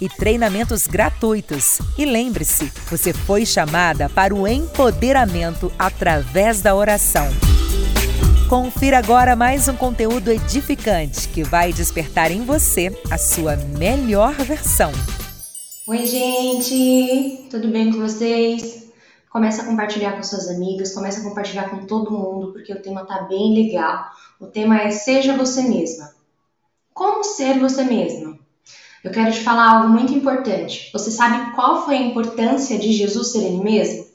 e treinamentos gratuitos. E lembre-se, você foi chamada para o empoderamento através da oração. Confira agora mais um conteúdo edificante que vai despertar em você a sua melhor versão. Oi, gente! Tudo bem com vocês? Começa a compartilhar com suas amigas, começa a compartilhar com todo mundo, porque o tema tá bem legal. O tema é Seja Você Mesma. Como ser você mesma? Eu quero te falar algo muito importante. Você sabe qual foi a importância de Jesus ser ele mesmo?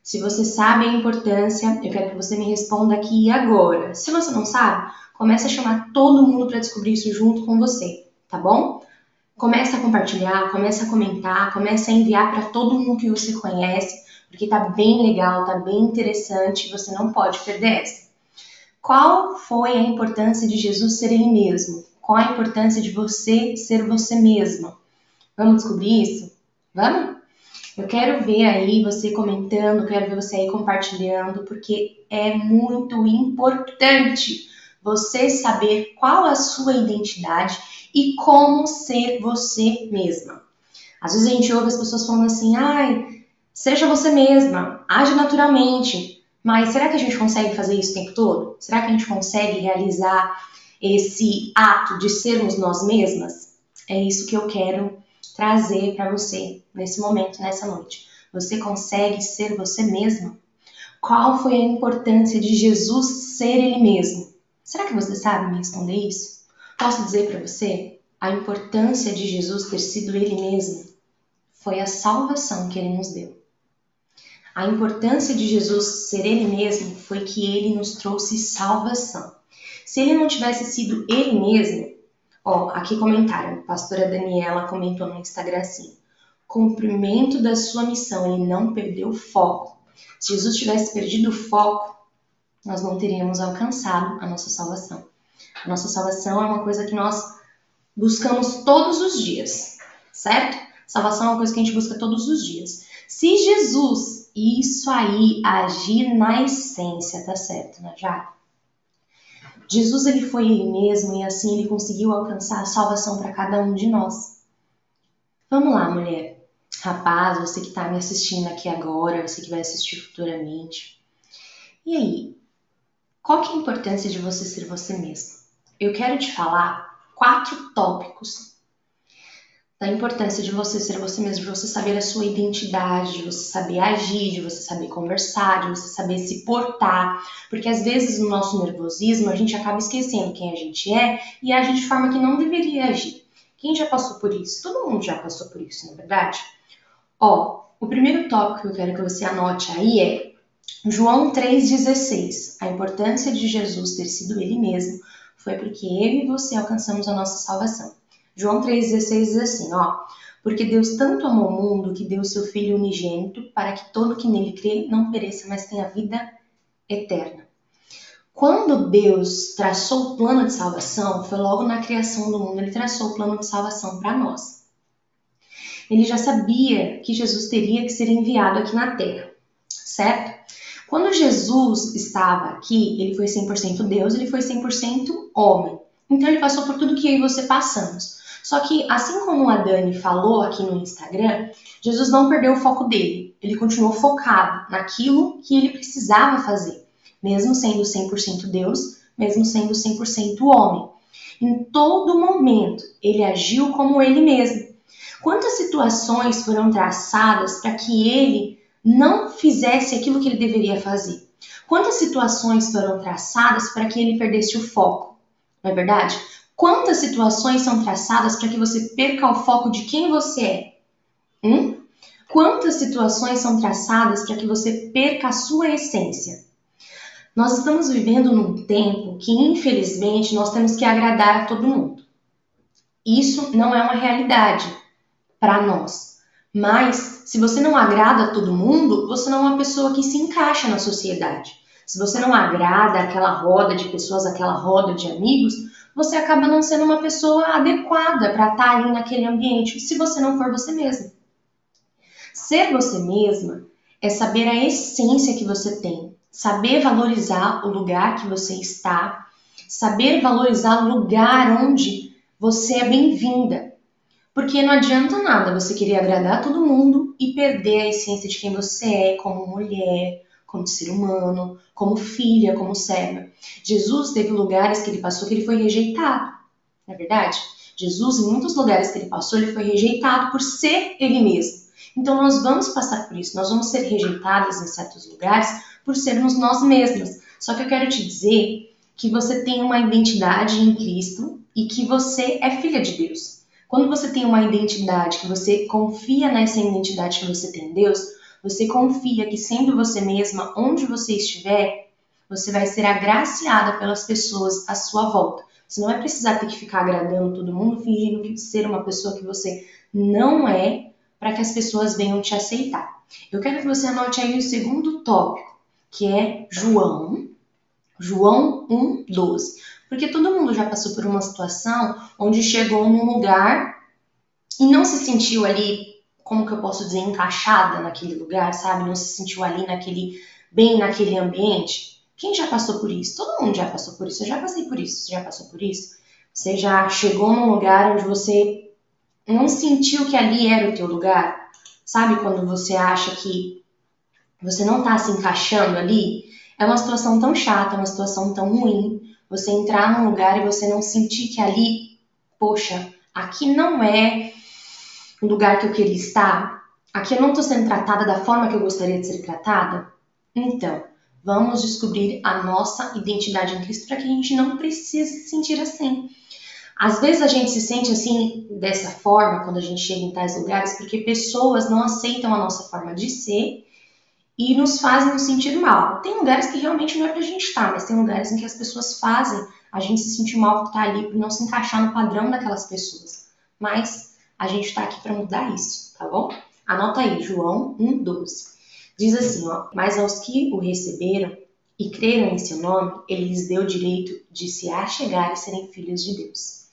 Se você sabe a importância, eu quero que você me responda aqui e agora. Se você não sabe, comece a chamar todo mundo para descobrir isso junto com você, tá bom? Comece a compartilhar, comece a comentar, comece a enviar para todo mundo que você conhece, porque tá bem legal, tá bem interessante, você não pode perder essa. Qual foi a importância de Jesus ser ele mesmo? Qual a importância de você ser você mesma? Vamos descobrir isso? Vamos? Eu quero ver aí você comentando, quero ver você aí compartilhando, porque é muito importante você saber qual a sua identidade e como ser você mesma. Às vezes a gente ouve as pessoas falando assim, ai, seja você mesma, age naturalmente. Mas será que a gente consegue fazer isso o tempo todo? Será que a gente consegue realizar esse ato de sermos nós mesmas, é isso que eu quero trazer para você nesse momento, nessa noite. Você consegue ser você mesma? Qual foi a importância de Jesus ser ele mesmo? Será que você sabe me responder isso? Posso dizer para você a importância de Jesus ter sido ele mesmo foi a salvação que ele nos deu. A importância de Jesus ser ele mesmo foi que ele nos trouxe salvação. Se ele não tivesse sido ele mesmo, ó, aqui comentário, a pastora Daniela comentou no Instagram assim: cumprimento da sua missão, ele não perdeu o foco. Se Jesus tivesse perdido o foco, nós não teríamos alcançado a nossa salvação. A nossa salvação é uma coisa que nós buscamos todos os dias, certo? Salvação é uma coisa que a gente busca todos os dias. Se Jesus, isso aí, agir na essência, tá certo, né? Já Jesus ele foi ele mesmo e assim ele conseguiu alcançar a salvação para cada um de nós. Vamos lá, mulher. Rapaz, você que está me assistindo aqui agora, você que vai assistir futuramente. E aí, qual que é a importância de você ser você mesmo? Eu quero te falar quatro tópicos da importância de você ser você mesmo, de você saber a sua identidade, de você saber agir, de você saber conversar, de você saber se portar, porque às vezes no nosso nervosismo a gente acaba esquecendo quem a gente é e agir de forma que não deveria agir. Quem já passou por isso? Todo mundo já passou por isso, não é verdade? Ó, o primeiro tópico que eu quero que você anote aí é João 3,16. A importância de Jesus ter sido ele mesmo foi porque ele e você alcançamos a nossa salvação. João 3,16 diz assim, ó. Porque Deus tanto amou o mundo que deu seu Filho unigênito para que todo que nele crê não pereça, mas tenha vida eterna. Quando Deus traçou o plano de salvação, foi logo na criação do mundo, ele traçou o plano de salvação para nós. Ele já sabia que Jesus teria que ser enviado aqui na terra, certo? Quando Jesus estava aqui, ele foi 100% Deus, ele foi 100% homem. Então ele passou por tudo que eu e você passamos. Só que, assim como a Dani falou aqui no Instagram, Jesus não perdeu o foco dele. Ele continuou focado naquilo que ele precisava fazer, mesmo sendo 100% Deus, mesmo sendo 100% homem. Em todo momento, ele agiu como ele mesmo. Quantas situações foram traçadas para que ele não fizesse aquilo que ele deveria fazer? Quantas situações foram traçadas para que ele perdesse o foco? Não é verdade? Quantas situações são traçadas para que você perca o foco de quem você é? Hum? Quantas situações são traçadas para que você perca a sua essência? Nós estamos vivendo num tempo que, infelizmente, nós temos que agradar a todo mundo. Isso não é uma realidade para nós. Mas, se você não agrada a todo mundo, você não é uma pessoa que se encaixa na sociedade. Se você não agrada aquela roda de pessoas, aquela roda de amigos, você acaba não sendo uma pessoa adequada para estar ali naquele ambiente, se você não for você mesma. Ser você mesma é saber a essência que você tem, saber valorizar o lugar que você está, saber valorizar o lugar onde você é bem-vinda. Porque não adianta nada você querer agradar todo mundo e perder a essência de quem você é como mulher, como ser humano, como filha, como serva. Jesus teve lugares que ele passou que ele foi rejeitado, não é verdade? Jesus, em muitos lugares que ele passou, ele foi rejeitado por ser ele mesmo. Então nós vamos passar por isso, nós vamos ser rejeitadas em certos lugares por sermos nós mesmas. Só que eu quero te dizer que você tem uma identidade em Cristo e que você é filha de Deus. Quando você tem uma identidade, que você confia nessa identidade que você tem em Deus, você confia que sendo você mesma, onde você estiver, você vai ser agraciada pelas pessoas à sua volta. Você não vai precisar ter que ficar agradando todo mundo, fingindo que ser uma pessoa que você não é, para que as pessoas venham te aceitar. Eu quero que você anote aí o segundo tópico, que é João, João 1:12. Porque todo mundo já passou por uma situação onde chegou num lugar e não se sentiu ali como que eu posso dizer, encaixada naquele lugar, sabe? Não se sentiu ali naquele, bem naquele ambiente. Quem já passou por isso? Todo mundo já passou por isso. Eu já passei por isso. Você já passou por isso? Você já chegou num lugar onde você não sentiu que ali era o teu lugar? Sabe quando você acha que você não tá se encaixando ali? É uma situação tão chata, uma situação tão ruim. Você entrar num lugar e você não sentir que ali, poxa, aqui não é o lugar que eu queria estar? Aqui eu não estou sendo tratada da forma que eu gostaria de ser tratada? Então, vamos descobrir a nossa identidade em Cristo para que a gente não precise se sentir assim. Às vezes a gente se sente assim, dessa forma, quando a gente chega em tais lugares, porque pessoas não aceitam a nossa forma de ser e nos fazem nos sentir mal. Tem lugares que realmente não é pra gente estar, mas tem lugares em que as pessoas fazem a gente se sentir mal por estar ali, por não se encaixar no padrão daquelas pessoas. Mas a gente está aqui para mudar isso, tá bom? Anota aí, João 1,12. Diz assim, ó, mas aos que o receberam e creram em seu nome, ele lhes deu o direito de se achegar e serem filhos de Deus.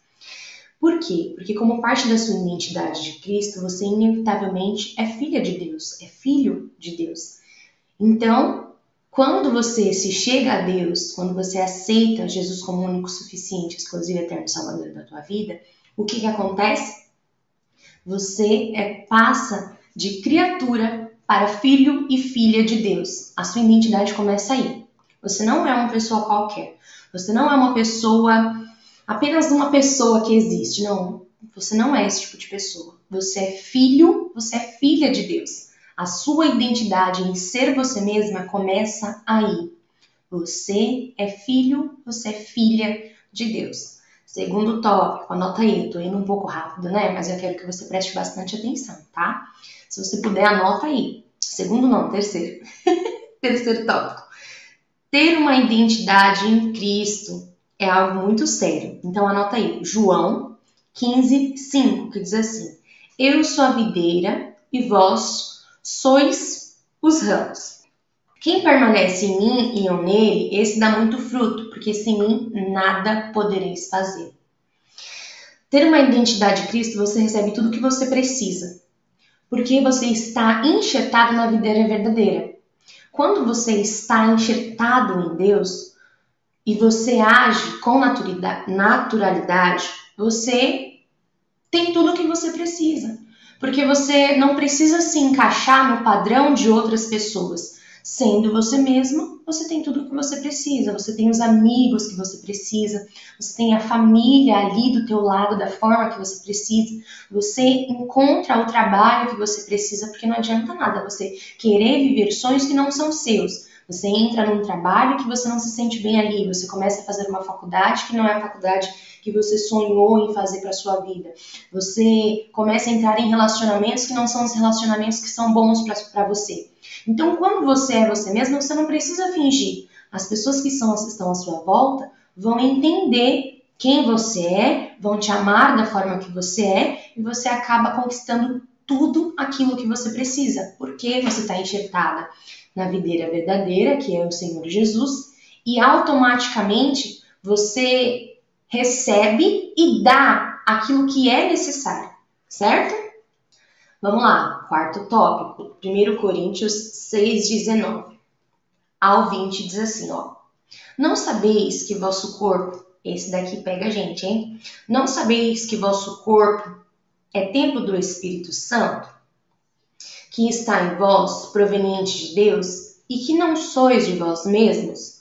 Por quê? Porque como parte da sua identidade de Cristo, você inevitavelmente é filha de Deus, é filho de Deus. Então, quando você se chega a Deus, quando você aceita Jesus como único, suficiente, exclusivo, eterno Salvador da tua vida, o que, que acontece? Você é, passa de criatura para filho e filha de Deus. A sua identidade começa aí. Você não é uma pessoa qualquer. Você não é uma pessoa, apenas uma pessoa que existe. Não, você não é esse tipo de pessoa. Você é filho, você é filha de Deus. A sua identidade em ser você mesma começa aí. Você é filho, você é filha de Deus. Segundo tópico, anota aí, tô indo um pouco rápido, né? Mas eu quero que você preste bastante atenção, tá? Se você puder, anota aí. Segundo não, terceiro. terceiro tópico. Ter uma identidade em Cristo é algo muito sério. Então anota aí, João 15, 5, que diz assim: Eu sou a videira e vós sois os ramos. Quem permanece em mim e eu nele, esse dá muito fruto, porque sem mim nada podereis fazer. Ter uma identidade de Cristo, você recebe tudo o que você precisa, porque você está enxertado na videira verdadeira. Quando você está enxertado em Deus e você age com naturalidade, você tem tudo o que você precisa. Porque você não precisa se encaixar no padrão de outras pessoas. Sendo você mesma, você tem tudo o que você precisa. Você tem os amigos que você precisa. Você tem a família ali do teu lado da forma que você precisa. Você encontra o trabalho que você precisa, porque não adianta nada você querer viver sonhos que não são seus. Você entra num trabalho que você não se sente bem ali, você começa a fazer uma faculdade que não é a faculdade que você sonhou em fazer para sua vida. Você começa a entrar em relacionamentos que não são os relacionamentos que são bons para você. Então, quando você é você mesmo, você não precisa fingir. As pessoas que são, estão à sua volta vão entender quem você é, vão te amar da forma que você é e você acaba conquistando tudo aquilo que você precisa, porque você está enxertada na videira verdadeira, que é o Senhor Jesus, e automaticamente você recebe e dá aquilo que é necessário, certo? Vamos lá, quarto tópico, 1 Coríntios 6,19 ao 20 diz assim, ó. Não sabeis que vosso corpo, esse daqui pega a gente, hein? Não sabeis que vosso corpo é templo do Espírito Santo, que está em vós, proveniente de Deus, e que não sois de vós mesmos,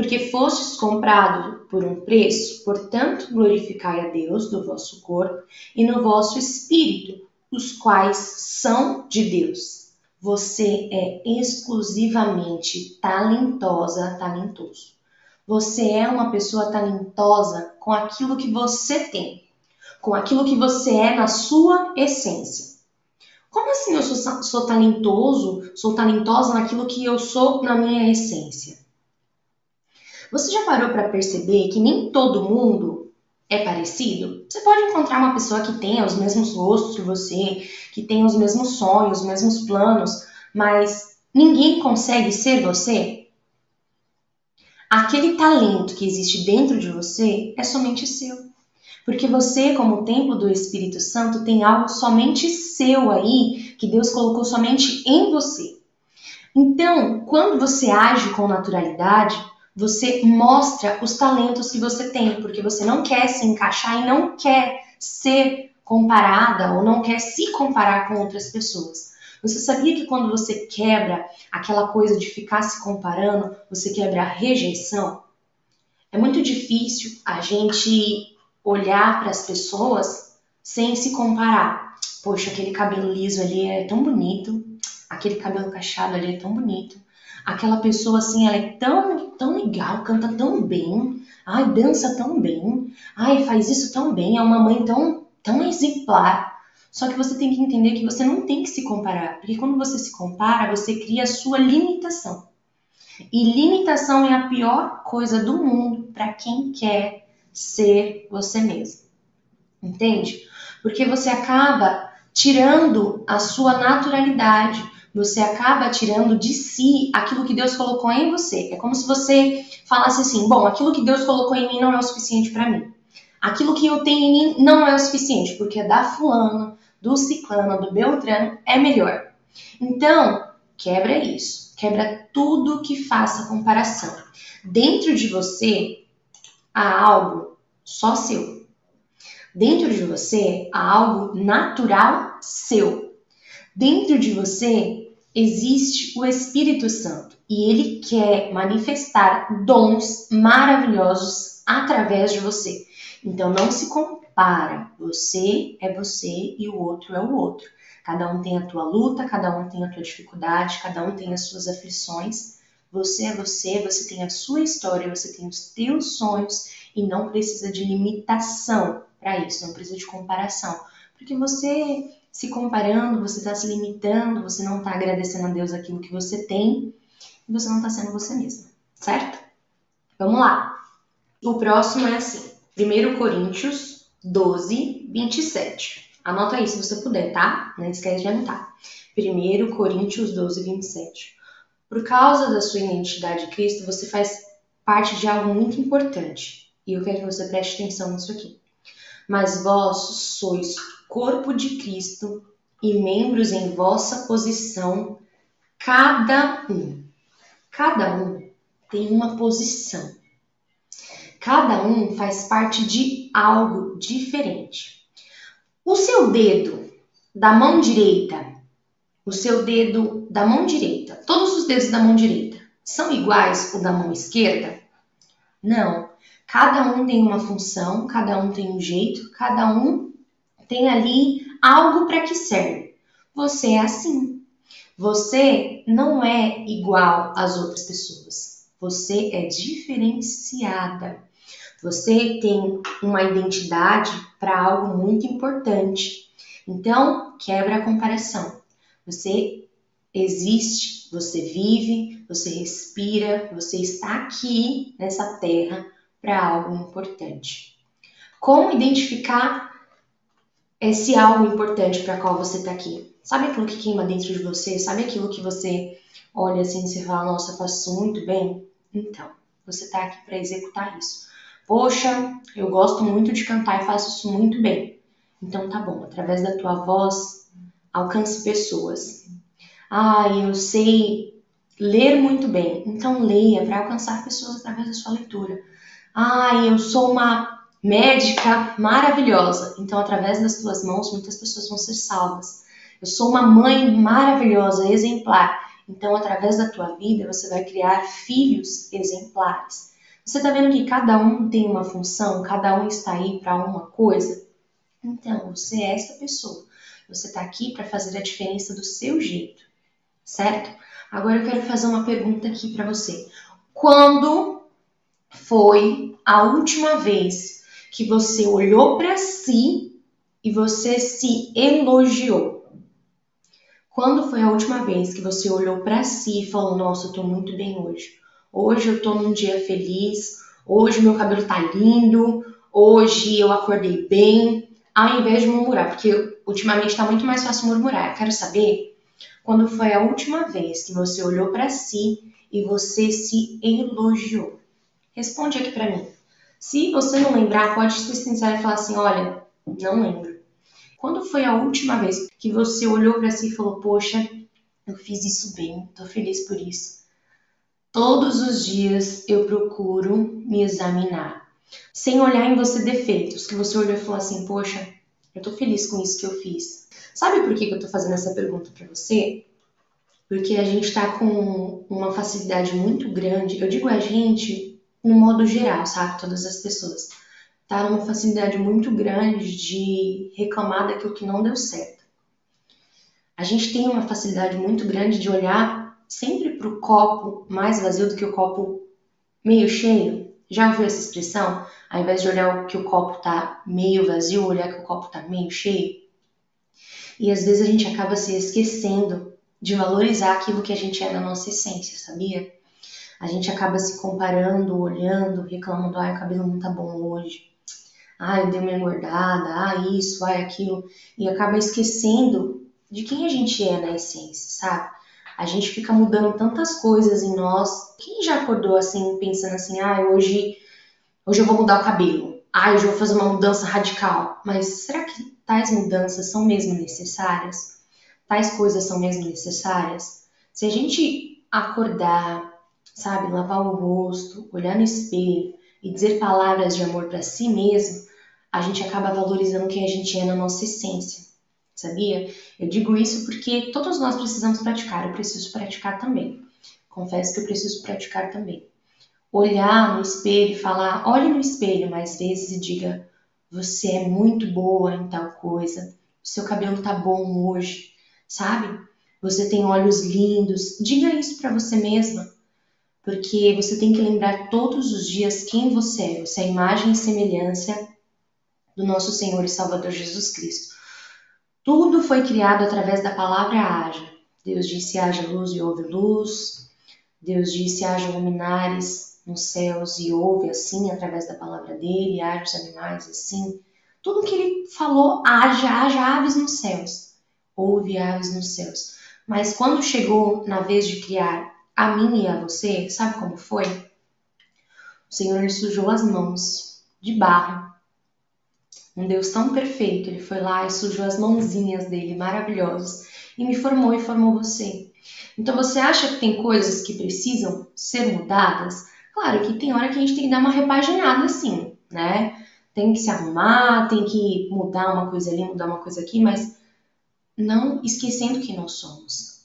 porque fostes comprado por um preço, portanto, glorificai a Deus do vosso corpo e no vosso espírito, os quais são de Deus. Você é exclusivamente talentosa, talentoso. Você é uma pessoa talentosa com aquilo que você tem, com aquilo que você é na sua essência. Como assim eu sou, sou talentoso, sou talentosa naquilo que eu sou na minha essência? Você já parou para perceber que nem todo mundo é parecido? Você pode encontrar uma pessoa que tenha os mesmos gostos que você, que tenha os mesmos sonhos, os mesmos planos, mas ninguém consegue ser você? Aquele talento que existe dentro de você é somente seu. Porque você, como templo do Espírito Santo, tem algo somente seu aí, que Deus colocou somente em você. Então, quando você age com naturalidade, você mostra os talentos que você tem, porque você não quer se encaixar e não quer ser comparada ou não quer se comparar com outras pessoas. Você sabia que quando você quebra aquela coisa de ficar se comparando, você quebra a rejeição? É muito difícil a gente olhar para as pessoas sem se comparar. Poxa, aquele cabelo liso ali é tão bonito, aquele cabelo cacheado ali é tão bonito aquela pessoa assim, ela é tão, tão legal, canta tão bem, ai, dança tão bem, ai, faz isso tão bem, é uma mãe tão, tão exemplar. Só que você tem que entender que você não tem que se comparar, porque quando você se compara, você cria a sua limitação. E limitação é a pior coisa do mundo para quem quer ser você mesmo. Entende? Porque você acaba tirando a sua naturalidade, você acaba tirando de si aquilo que Deus colocou em você. É como se você falasse assim: bom, aquilo que Deus colocou em mim não é o suficiente para mim. Aquilo que eu tenho em mim não é o suficiente, porque da fulano, do ciclano, do beltrano é melhor. Então, quebra isso. Quebra tudo que faça comparação. Dentro de você há algo só seu. Dentro de você há algo natural seu. Dentro de você existe o Espírito Santo e ele quer manifestar dons maravilhosos através de você. Então não se compara. Você é você e o outro é o outro. Cada um tem a tua luta, cada um tem a tua dificuldade, cada um tem as suas aflições. Você é você, você tem a sua história, você tem os teus sonhos e não precisa de limitação para isso, não precisa de comparação. Porque você se comparando, você está se limitando, você não está agradecendo a Deus aquilo que você tem e você não está sendo você mesma, certo? Vamos lá. O próximo é assim: 1 Coríntios 12, 27. Anota aí se você puder, tá? Não esquece de anotar. 1 Coríntios 12, 27. Por causa da sua identidade de Cristo, você faz parte de algo muito importante. E eu quero que você preste atenção nisso aqui. Mas vós sois corpo de Cristo e membros em vossa posição, cada um. Cada um tem uma posição. Cada um faz parte de algo diferente. O seu dedo da mão direita, o seu dedo da mão direita, todos os dedos da mão direita são iguais o da mão esquerda? Não. Cada um tem uma função, cada um tem um jeito, cada um tem ali algo para que serve. Você é assim. Você não é igual às outras pessoas. Você é diferenciada. Você tem uma identidade para algo muito importante. Então, quebra a comparação. Você existe, você vive, você respira, você está aqui nessa terra para algo importante. Como identificar esse algo importante para qual você está aqui? Sabe aquilo que queima dentro de você? Sabe aquilo que você olha assim e fala, nossa, faço muito bem? Então, você está aqui para executar isso. Poxa, eu gosto muito de cantar e faço isso muito bem. Então tá bom, através da tua voz, alcance pessoas. Ah, eu sei ler muito bem. Então leia para alcançar pessoas através da sua leitura. Ah, eu sou uma médica maravilhosa. Então através das tuas mãos muitas pessoas vão ser salvas. Eu sou uma mãe maravilhosa, exemplar. Então através da tua vida você vai criar filhos exemplares. Você está vendo que cada um tem uma função, cada um está aí para uma coisa? Então, você é essa pessoa. Você está aqui para fazer a diferença do seu jeito, certo? Agora eu quero fazer uma pergunta aqui para você. Quando foi a última vez que você olhou para si e você se elogiou? Quando foi a última vez que você olhou para si e falou: Nossa, eu estou muito bem hoje. Hoje eu estou num dia feliz. Hoje meu cabelo está lindo. Hoje eu acordei bem ao invés de murmurar, porque ultimamente está muito mais fácil murmurar. Eu quero saber quando foi a última vez que você olhou para si e você se elogiou. Responde aqui para mim. Se você não lembrar, pode ser sincero e falar assim: olha, não lembro. Quando foi a última vez que você olhou para si e falou: poxa, eu fiz isso bem, estou feliz por isso. Todos os dias eu procuro me examinar sem olhar em você defeitos, que você olhou e falou assim, poxa, eu tô feliz com isso que eu fiz. Sabe por que, que eu tô fazendo essa pergunta para você? Porque a gente tá com uma facilidade muito grande, eu digo a gente no modo geral, sabe? Todas as pessoas. Tá numa facilidade muito grande de reclamar daquilo que não deu certo. A gente tem uma facilidade muito grande de olhar sempre para o copo mais vazio do que o copo meio cheio. Já ouviu essa expressão? Ao invés de olhar que o copo está meio vazio, olhar que o copo está meio cheio. E às vezes a gente acaba se esquecendo de valorizar aquilo que a gente é na nossa essência, sabia? A gente acaba se comparando, olhando, reclamando, ai, o cabelo não tá bom hoje. Ai, eu dei uma engordada, ai, isso, ai, aquilo. E acaba esquecendo de quem a gente é na essência, sabe? a gente fica mudando tantas coisas em nós. Quem já acordou assim, pensando assim, ah, hoje, hoje eu vou mudar o cabelo, ah, hoje eu vou fazer uma mudança radical. Mas será que tais mudanças são mesmo necessárias? Tais coisas são mesmo necessárias? Se a gente acordar, sabe, lavar o rosto, olhar no espelho e dizer palavras de amor para si mesmo, a gente acaba valorizando quem a gente é na nossa essência sabia? Eu digo isso porque todos nós precisamos praticar, eu preciso praticar também. Confesso que eu preciso praticar também. Olhar no espelho e falar, olhe no espelho mais vezes e diga: você é muito boa em tal coisa, o seu cabelo tá bom hoje, sabe? Você tem olhos lindos. Diga isso para você mesma, porque você tem que lembrar todos os dias quem você é. Você é a imagem e semelhança do nosso Senhor e Salvador Jesus Cristo. Tudo foi criado através da palavra haja. Deus disse haja luz e houve luz. Deus disse haja luminares nos céus e houve assim através da palavra dele, haja os animais assim. Tudo que ele falou, haja, haja aves nos céus. Houve aves nos céus. Mas quando chegou na vez de criar a mim e a você, sabe como foi? O Senhor sujou as mãos de barro um Deus tão perfeito, ele foi lá e sujou as mãozinhas dele, maravilhosas, e me formou e formou você. Então você acha que tem coisas que precisam ser mudadas? Claro que tem hora que a gente tem que dar uma repaginada assim, né? Tem que se arrumar, tem que mudar uma coisa ali, mudar uma coisa aqui, mas não esquecendo quem nós somos,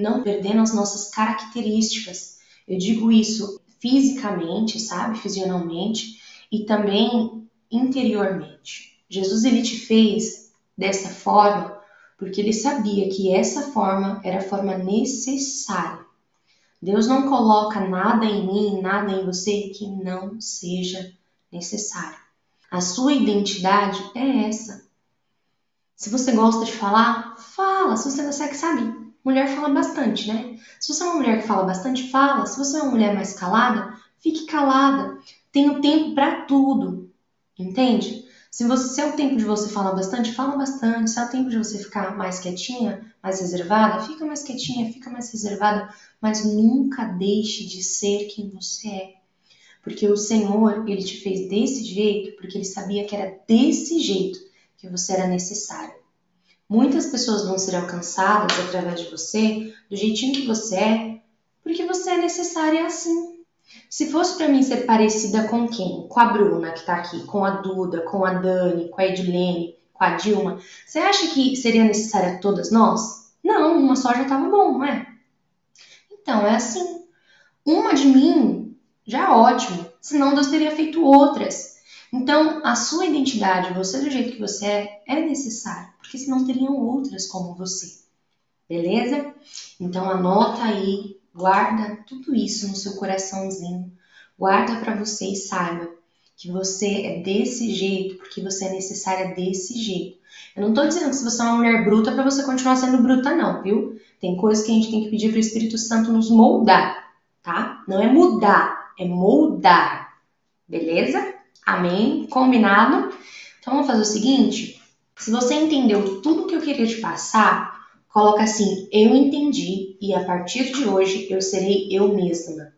não perdendo as nossas características. Eu digo isso fisicamente, sabe, fisionalmente e também interiormente. Jesus ele te fez dessa forma porque ele sabia que essa forma era a forma necessária. Deus não coloca nada em mim, nada em você que não seja necessário. A sua identidade é essa. Se você gosta de falar, fala. Se você não consegue, sabe? Mulher fala bastante, né? Se você é uma mulher que fala bastante, fala. Se você é uma mulher mais calada, fique calada. Tenha tempo para tudo. Entende? Se, você, se é o tempo de você falar bastante, fala bastante. Se é o tempo de você ficar mais quietinha, mais reservada, fica mais quietinha, fica mais reservada. Mas nunca deixe de ser quem você é. Porque o Senhor, ele te fez desse jeito, porque ele sabia que era desse jeito que você era necessário. Muitas pessoas vão ser alcançadas através de você, do jeitinho que você é, porque você é necessária assim. Se fosse para mim ser parecida com quem? Com a Bruna, que tá aqui, com a Duda, com a Dani, com a Edilene, com a Dilma, você acha que seria necessária todas nós? Não, uma só já tava bom, não é? Então, é assim. Uma de mim já é ótimo, senão Deus teria feito outras. Então, a sua identidade, você do jeito que você é, é necessário, porque senão teriam outras como você. Beleza? Então, anota aí Guarda tudo isso no seu coraçãozinho. Guarda para você e saiba que você é desse jeito, porque você é necessária desse jeito. Eu não tô dizendo que se você é uma mulher bruta para você continuar sendo bruta não, viu? Tem coisas que a gente tem que pedir para o Espírito Santo nos moldar, tá? Não é mudar, é moldar. Beleza? Amém? Combinado? Então vamos fazer o seguinte, se você entendeu tudo que eu queria te passar, Coloca assim: Eu entendi e a partir de hoje eu serei eu mesma.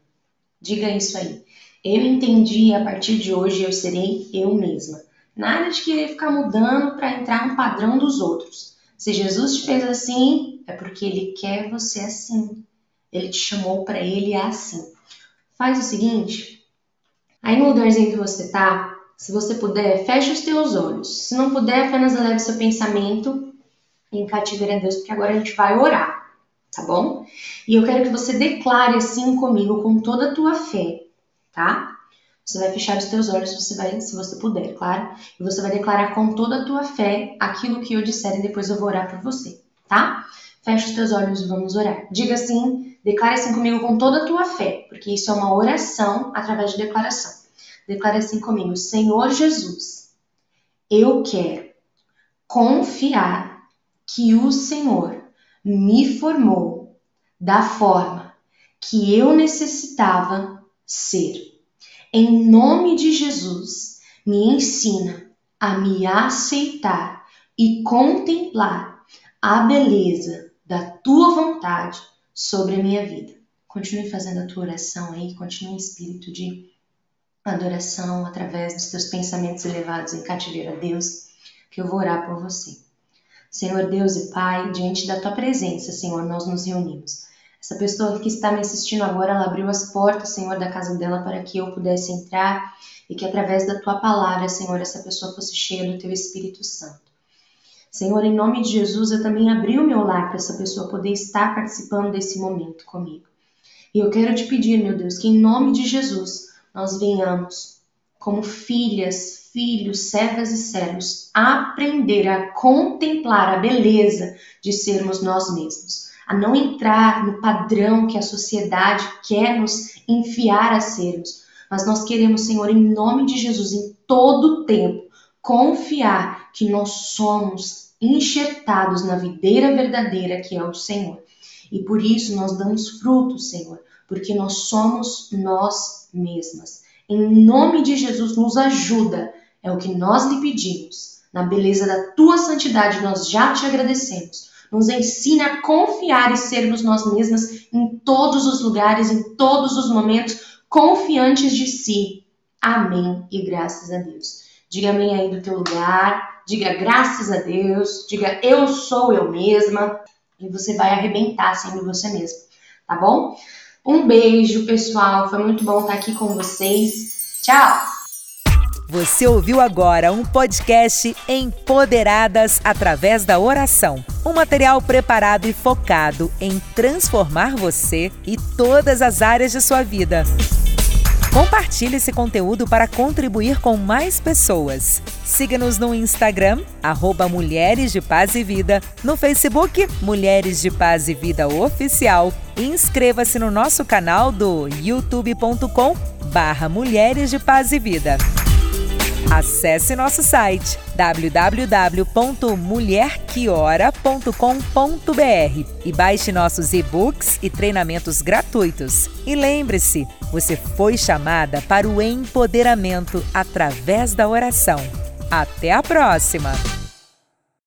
Diga isso aí. Eu entendi e a partir de hoje eu serei eu mesma. Nada de querer ficar mudando para entrar no padrão dos outros. Se Jesus te fez assim, é porque ele quer você assim. Ele te chamou para ele assim. Faz o seguinte, aí no lugarzinho que você tá, se você puder, feche os teus olhos. Se não puder, apenas eleve seu pensamento em cativeiro a Deus, porque agora a gente vai orar, tá bom? E eu quero que você declare assim comigo, com toda a tua fé, tá? Você vai fechar os teus olhos, você vai, se você puder, claro, e você vai declarar com toda a tua fé aquilo que eu disser e depois eu vou orar por você, tá? Fecha os teus olhos e vamos orar. Diga assim, declare assim comigo com toda a tua fé, porque isso é uma oração através de declaração. Declare assim comigo, Senhor Jesus, eu quero confiar que o Senhor me formou da forma que eu necessitava ser. Em nome de Jesus, me ensina a me aceitar e contemplar a beleza da tua vontade sobre a minha vida. Continue fazendo a tua oração aí, continue em espírito de adoração através dos teus pensamentos elevados em cativeiro a Deus, que eu vou orar por você. Senhor Deus e Pai, diante da tua presença, Senhor, nós nos reunimos. Essa pessoa que está me assistindo agora, ela abriu as portas, Senhor, da casa dela para que eu pudesse entrar e que através da tua palavra, Senhor, essa pessoa fosse cheia do teu Espírito Santo. Senhor, em nome de Jesus, eu também abri o meu lar para essa pessoa poder estar participando desse momento comigo. E eu quero te pedir, meu Deus, que em nome de Jesus nós venhamos como filhas, filhos, servas e servos, aprender a contemplar a beleza de sermos nós mesmos, a não entrar no padrão que a sociedade quer nos enfiar a sermos, mas nós queremos, Senhor, em nome de Jesus, em todo o tempo, confiar que nós somos enxertados na videira verdadeira que é o Senhor. E por isso nós damos frutos, Senhor, porque nós somos nós mesmas. Em nome de Jesus, nos ajuda é o que nós lhe pedimos. Na beleza da tua santidade, nós já te agradecemos. Nos ensina a confiar e sermos nós mesmas em todos os lugares, em todos os momentos, confiantes de si. Amém e graças a Deus. Diga amém aí do teu lugar, diga graças a Deus, diga eu sou eu mesma e você vai arrebentar sendo você mesma, tá bom? Um beijo, pessoal. Foi muito bom estar aqui com vocês. Tchau! Você ouviu agora um podcast Empoderadas através da oração. Um material preparado e focado em transformar você e todas as áreas de sua vida. Compartilhe esse conteúdo para contribuir com mais pessoas. Siga-nos no Instagram, arroba Mulheres de Paz e Vida, no Facebook, Mulheres de Paz e Vida Oficial e inscreva-se no nosso canal do youtube.com barra Mulheres de Paz e Vida. Acesse nosso site www.mulherquiora.com.br e baixe nossos e-books e treinamentos gratuitos. E lembre-se, você foi chamada para o empoderamento através da oração. Até a próxima!